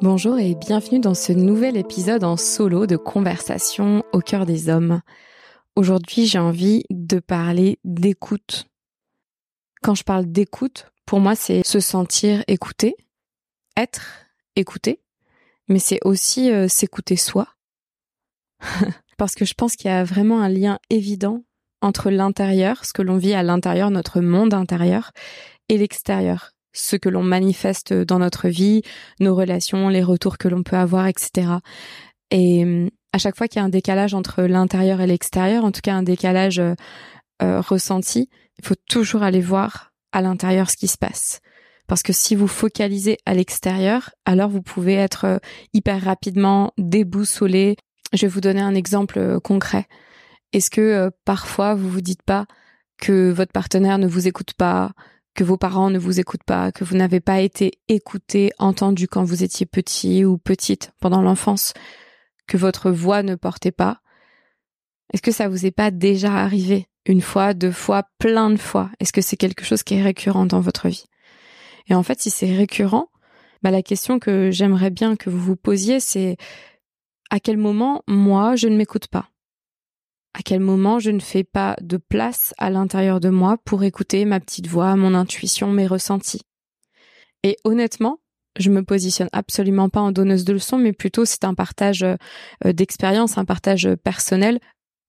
Bonjour et bienvenue dans ce nouvel épisode en solo de Conversation au cœur des hommes. Aujourd'hui, j'ai envie de parler d'écoute. Quand je parle d'écoute, pour moi, c'est se sentir écouté, être écouté, mais c'est aussi euh, s'écouter soi. Parce que je pense qu'il y a vraiment un lien évident entre l'intérieur, ce que l'on vit à l'intérieur, notre monde intérieur, et l'extérieur, ce que l'on manifeste dans notre vie, nos relations, les retours que l'on peut avoir, etc. Et hum, à chaque fois qu'il y a un décalage entre l'intérieur et l'extérieur, en tout cas un décalage euh, euh, ressenti, il faut toujours aller voir à l'intérieur ce qui se passe. Parce que si vous focalisez à l'extérieur, alors vous pouvez être euh, hyper rapidement déboussolé. Je vais vous donner un exemple concret. Est-ce que parfois vous vous dites pas que votre partenaire ne vous écoute pas, que vos parents ne vous écoutent pas, que vous n'avez pas été écouté, entendu quand vous étiez petit ou petite pendant l'enfance, que votre voix ne portait pas. Est-ce que ça vous est pas déjà arrivé une fois, deux fois, plein de fois? Est-ce que c'est quelque chose qui est récurrent dans votre vie? Et en fait, si c'est récurrent, bah la question que j'aimerais bien que vous vous posiez, c'est à quel moment moi je ne m'écoute pas? À quel moment je ne fais pas de place à l'intérieur de moi pour écouter ma petite voix, mon intuition, mes ressentis? Et honnêtement, je me positionne absolument pas en donneuse de leçons, mais plutôt c'est un partage euh, d'expérience, un partage personnel.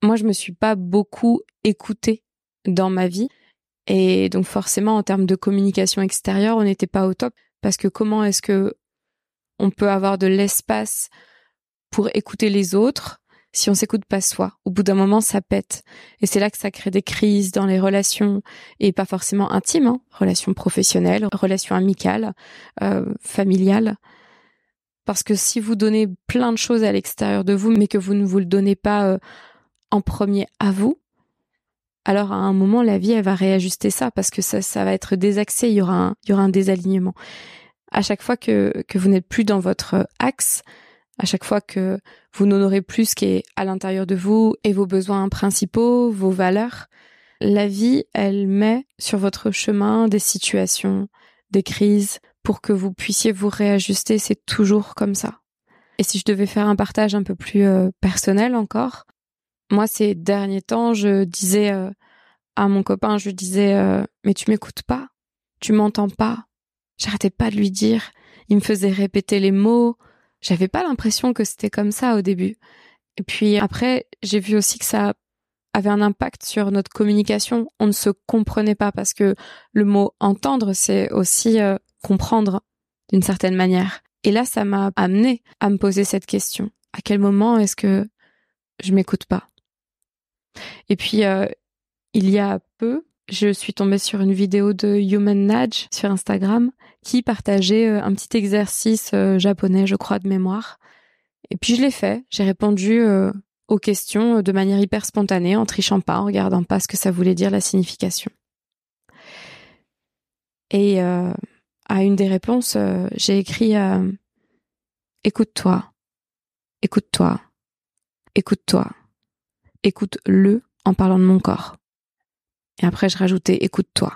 Moi, je me suis pas beaucoup écoutée dans ma vie. Et donc forcément, en termes de communication extérieure, on n'était pas au top. Parce que comment est-ce que on peut avoir de l'espace pour écouter les autres si on s'écoute pas soi. Au bout d'un moment, ça pète. Et c'est là que ça crée des crises dans les relations, et pas forcément intimes, hein. relations professionnelles, relations amicales, euh, familiales. Parce que si vous donnez plein de choses à l'extérieur de vous, mais que vous ne vous le donnez pas euh, en premier à vous, alors à un moment, la vie, elle va réajuster ça, parce que ça, ça va être désaxé, il y aura un, désalignement. À chaque fois que, que vous n'êtes plus dans votre axe, à chaque fois que vous n'honorez plus ce qui est à l'intérieur de vous et vos besoins principaux, vos valeurs, la vie, elle met sur votre chemin des situations, des crises pour que vous puissiez vous réajuster. C'est toujours comme ça. Et si je devais faire un partage un peu plus euh, personnel encore, moi ces derniers temps, je disais euh, à mon copain, je disais euh, mais tu m'écoutes pas, tu m'entends pas. J'arrêtais pas de lui dire. Il me faisait répéter les mots, j'avais pas l'impression que c'était comme ça au début. Et puis après, j'ai vu aussi que ça avait un impact sur notre communication. On ne se comprenait pas parce que le mot entendre, c'est aussi euh, comprendre d'une certaine manière. Et là, ça m'a amené à me poser cette question. À quel moment est-ce que je m'écoute pas? Et puis, euh, il y a peu, je suis tombée sur une vidéo de Human Nudge sur Instagram qui partageait euh, un petit exercice euh, japonais, je crois, de mémoire. Et puis je l'ai fait. J'ai répondu euh, aux questions de manière hyper spontanée, en trichant pas, en regardant pas ce que ça voulait dire, la signification. Et à une des réponses, j'ai écrit Écoute-toi, écoute-toi, écoute-toi, écoute-le en parlant de mon corps. Et après, je rajoutais écoute-toi.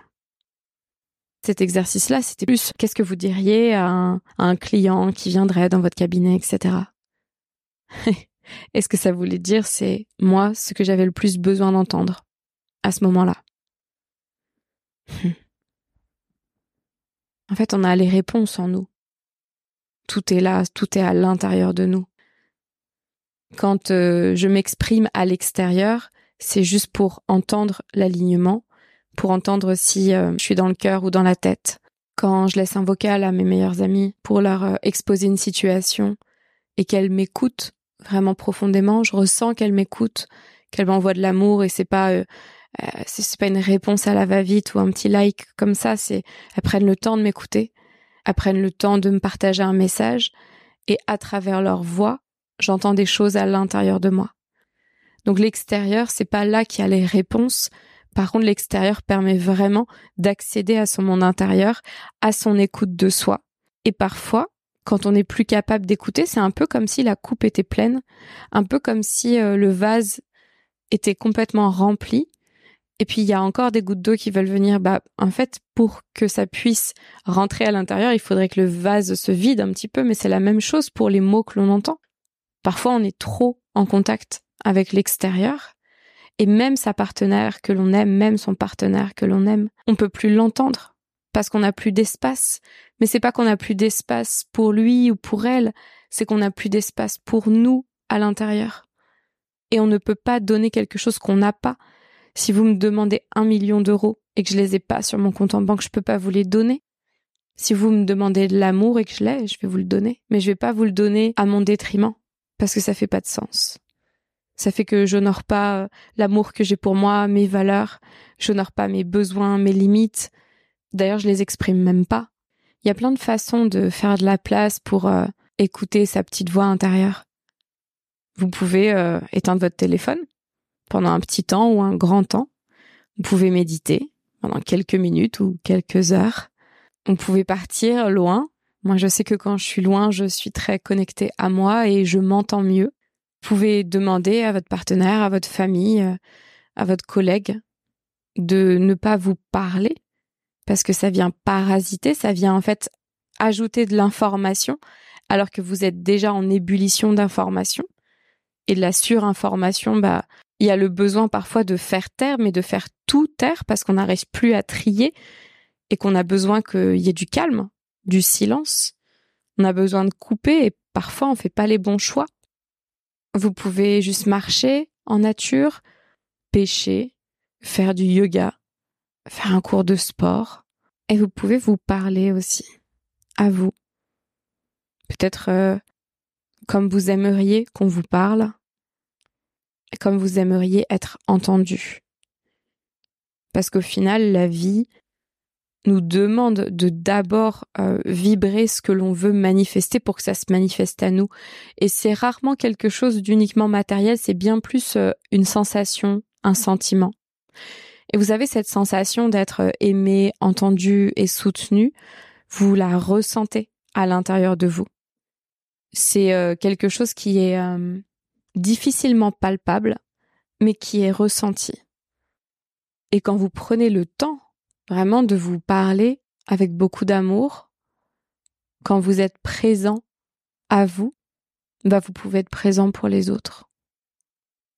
Cet exercice-là, c'était plus qu'est-ce que vous diriez à un, client qui viendrait dans votre cabinet, etc. Et ce que ça voulait dire, c'est moi ce que j'avais le plus besoin d'entendre à ce moment-là? En fait, on a les réponses en nous. Tout est là, tout est à l'intérieur de nous. Quand euh, je m'exprime à l'extérieur, c'est juste pour entendre l'alignement, pour entendre si euh, je suis dans le cœur ou dans la tête. Quand je laisse un vocal à mes meilleurs amis pour leur euh, exposer une situation et qu'elles m'écoutent vraiment profondément, je ressens qu'elles m'écoutent, qu'elles m'envoient de l'amour et c'est pas euh, c'est pas une réponse à la va-vite ou un petit like comme ça, c'est elles prennent le temps de m'écouter, elles prennent le temps de me partager un message et à travers leur voix, j'entends des choses à l'intérieur de moi. Donc l'extérieur, c'est pas là qu'il y a les réponses. Par contre, l'extérieur permet vraiment d'accéder à son monde intérieur, à son écoute de soi. Et parfois, quand on n'est plus capable d'écouter, c'est un peu comme si la coupe était pleine, un peu comme si euh, le vase était complètement rempli Et puis il y a encore des gouttes d'eau qui veulent venir. Bah, en fait, pour que ça puisse rentrer à l'intérieur, il faudrait que le vase se vide un petit peu. Mais c'est la même chose pour les mots que l'on entend. Parfois, on est trop en contact avec l'extérieur. Et même sa partenaire que l'on aime, même son partenaire que l'on aime, on peut plus l'entendre parce qu'on n'a plus d'espace. Mais c'est pas qu'on n'a plus d'espace pour lui ou pour elle, c'est qu'on n'a plus d'espace pour nous à l'intérieur. Et on ne peut pas donner quelque chose qu'on n'a pas. Si vous me demandez un million d'euros et que je les ai pas sur mon compte en banque, je peux pas vous les donner. Si vous me demandez de l'amour et que je l'ai, je vais vous le donner. Mais je vais pas vous le donner à mon détriment. Parce que ça fait pas de sens. Ça fait que j'honore pas euh, l'amour que j'ai pour moi, mes valeurs. J'honore pas mes besoins, mes limites. D'ailleurs, je les exprime même pas. Il y a plein de façons de faire de la place pour euh, écouter sa petite voix intérieure. Vous pouvez euh, éteindre votre téléphone pendant un petit temps ou un grand temps. Vous pouvez méditer pendant quelques minutes ou quelques heures. Vous pouvez partir loin. Moi, je sais que quand je suis loin, je suis très connectée à moi et je m'entends mieux. Vous pouvez demander à votre partenaire, à votre famille, euh, à votre collègue de ne pas vous parler parce que ça vient parasiter, ça vient en fait ajouter de l'information alors que vous êtes déjà en ébullition d'informations et de la surinformation, bah, il y a le besoin parfois de faire taire, mais de faire tout taire parce qu'on n'arrive plus à trier et qu'on a besoin qu'il y ait du calme, du silence. On a besoin de couper et parfois on fait pas les bons choix. Vous pouvez juste marcher en nature, pêcher, faire du yoga, faire un cours de sport et vous pouvez vous parler aussi à vous. Peut-être euh, comme vous aimeriez qu'on vous parle, comme vous aimeriez être entendu. Parce qu'au final, la vie nous demande de d'abord euh, vibrer ce que l'on veut manifester pour que ça se manifeste à nous. Et c'est rarement quelque chose d'uniquement matériel, c'est bien plus euh, une sensation, un sentiment. Et vous avez cette sensation d'être euh, aimé, entendu et soutenu, vous la ressentez à l'intérieur de vous c'est quelque chose qui est difficilement palpable, mais qui est ressenti. Et quand vous prenez le temps vraiment de vous parler avec beaucoup d'amour, quand vous êtes présent à vous, bah vous pouvez être présent pour les autres.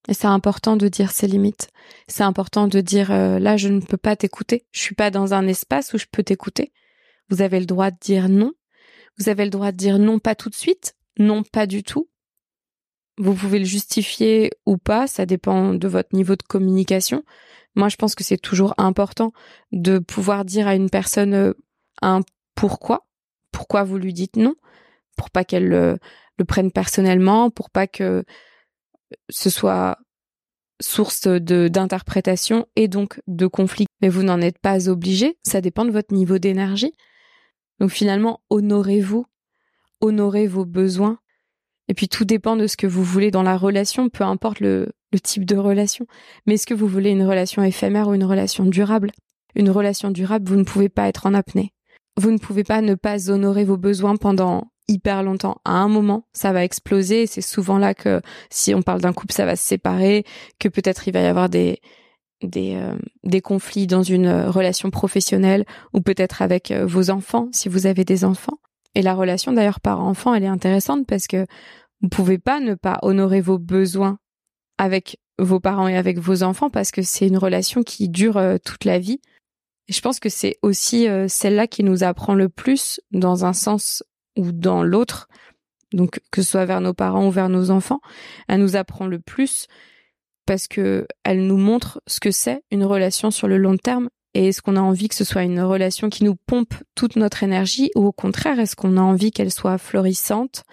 Et c'est important de dire ses limites. C'est important de dire euh, là je ne peux pas t'écouter. Je suis pas dans un espace où je peux t'écouter. Vous avez le droit de dire non. Vous avez le droit de dire non pas tout de suite, non, pas du tout. Vous pouvez le justifier ou pas, ça dépend de votre niveau de communication. Moi, je pense que c'est toujours important de pouvoir dire à une personne euh, un pourquoi, pourquoi vous lui dites non, pour pas qu'elle le, le prenne personnellement, pour pas que ce soit source de d'interprétation et donc de conflit. Mais vous n'en êtes pas obligé, ça dépend de votre niveau d'énergie. Donc finalement, honorez-vous honorer vos besoins. Et puis tout dépend de ce que vous voulez dans la relation, peu importe le, type de relation. Mais est-ce que vous voulez une relation éphémère ou une relation durable? Une relation durable, vous ne pouvez pas être en apnée. Vous ne pouvez pas ne pas honorer vos besoins pendant hyper longtemps. À un moment, ça va exploser. C'est souvent là que, si on parle d'un couple, ça va se séparer, que peut-être il va y avoir des des, euh, des conflits dans une relation professionnelle ou peut-être avec euh, vos enfants si vous avez des enfants. Et la relation d'ailleurs par enfant, elle est intéressante parce que vous pouvez pas ne pas honorer vos besoins avec vos parents et avec vos enfants parce que c'est une relation qui dure euh, toute la vie. Et je pense que c'est aussi euh, celle-là qui nous apprend le plus dans un sens ou dans l'autre. Donc que ce soit vers nos parents ou vers nos enfants, elle nous apprend le plus parce que elle nous montre ce que c'est une relation sur le long terme et est-ce qu'on a envie que ce soit une relation qui nous pompe toute notre énergie ou au contraire, est-ce qu'on a envie qu'elle soit florissante?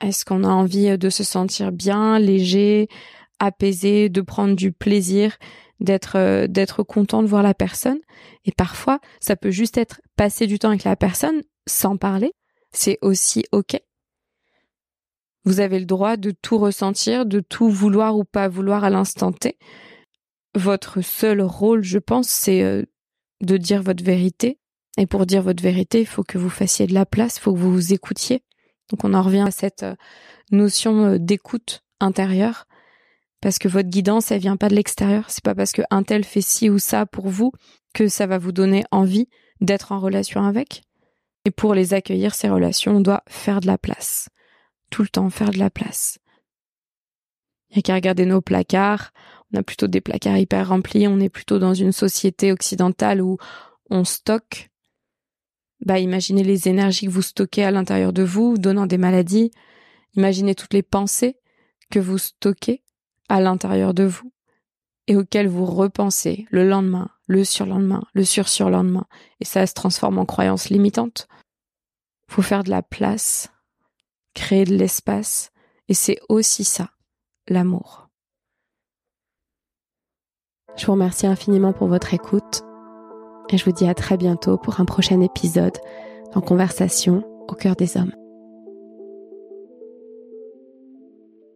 Est-ce qu'on a envie de se sentir bien, léger, apaisé, de prendre du plaisir, d'être euh, d'être content de voir la personne? Et parfois, ça peut juste être passer du temps avec la personne sans parler. C'est aussi OK. Vous avez le droit de tout ressentir, de tout vouloir ou pas vouloir à l'instant T. Votre seul rôle, je pense, c'est euh, de dire votre vérité. Et pour dire votre vérité, il faut que vous fassiez de la place, il faut que vous vous écoutiez. Donc on en revient à cette euh, notion euh, d'écoute intérieure. parce que votre guidance, elle vient pas de l'extérieur. C'est pas parce que un tel fait ci ou ça pour vous que ça va vous donner envie d'être en relation avec. Et pour les accueillir, ces relations, on doit faire de la place. Tout le temps faire de la place. Il y a qu'à regarder nos placards. On a plutôt des placards hyper remplis. On est plutôt dans une société occidentale où on stocke. Bah, imaginez les énergies que vous stockez à l'intérieur de vous, donnant des maladies. Imaginez toutes les pensées que vous stockez à l'intérieur de vous et auxquelles vous repensez le lendemain, le surlendemain, le sur-surlendemain. Et ça se transforme en croyances limitantes. Faut faire de la place, créer de l'espace. Et c'est aussi ça, l'amour. Je vous remercie infiniment pour votre écoute et je vous dis à très bientôt pour un prochain épisode dans Conversation au cœur des hommes.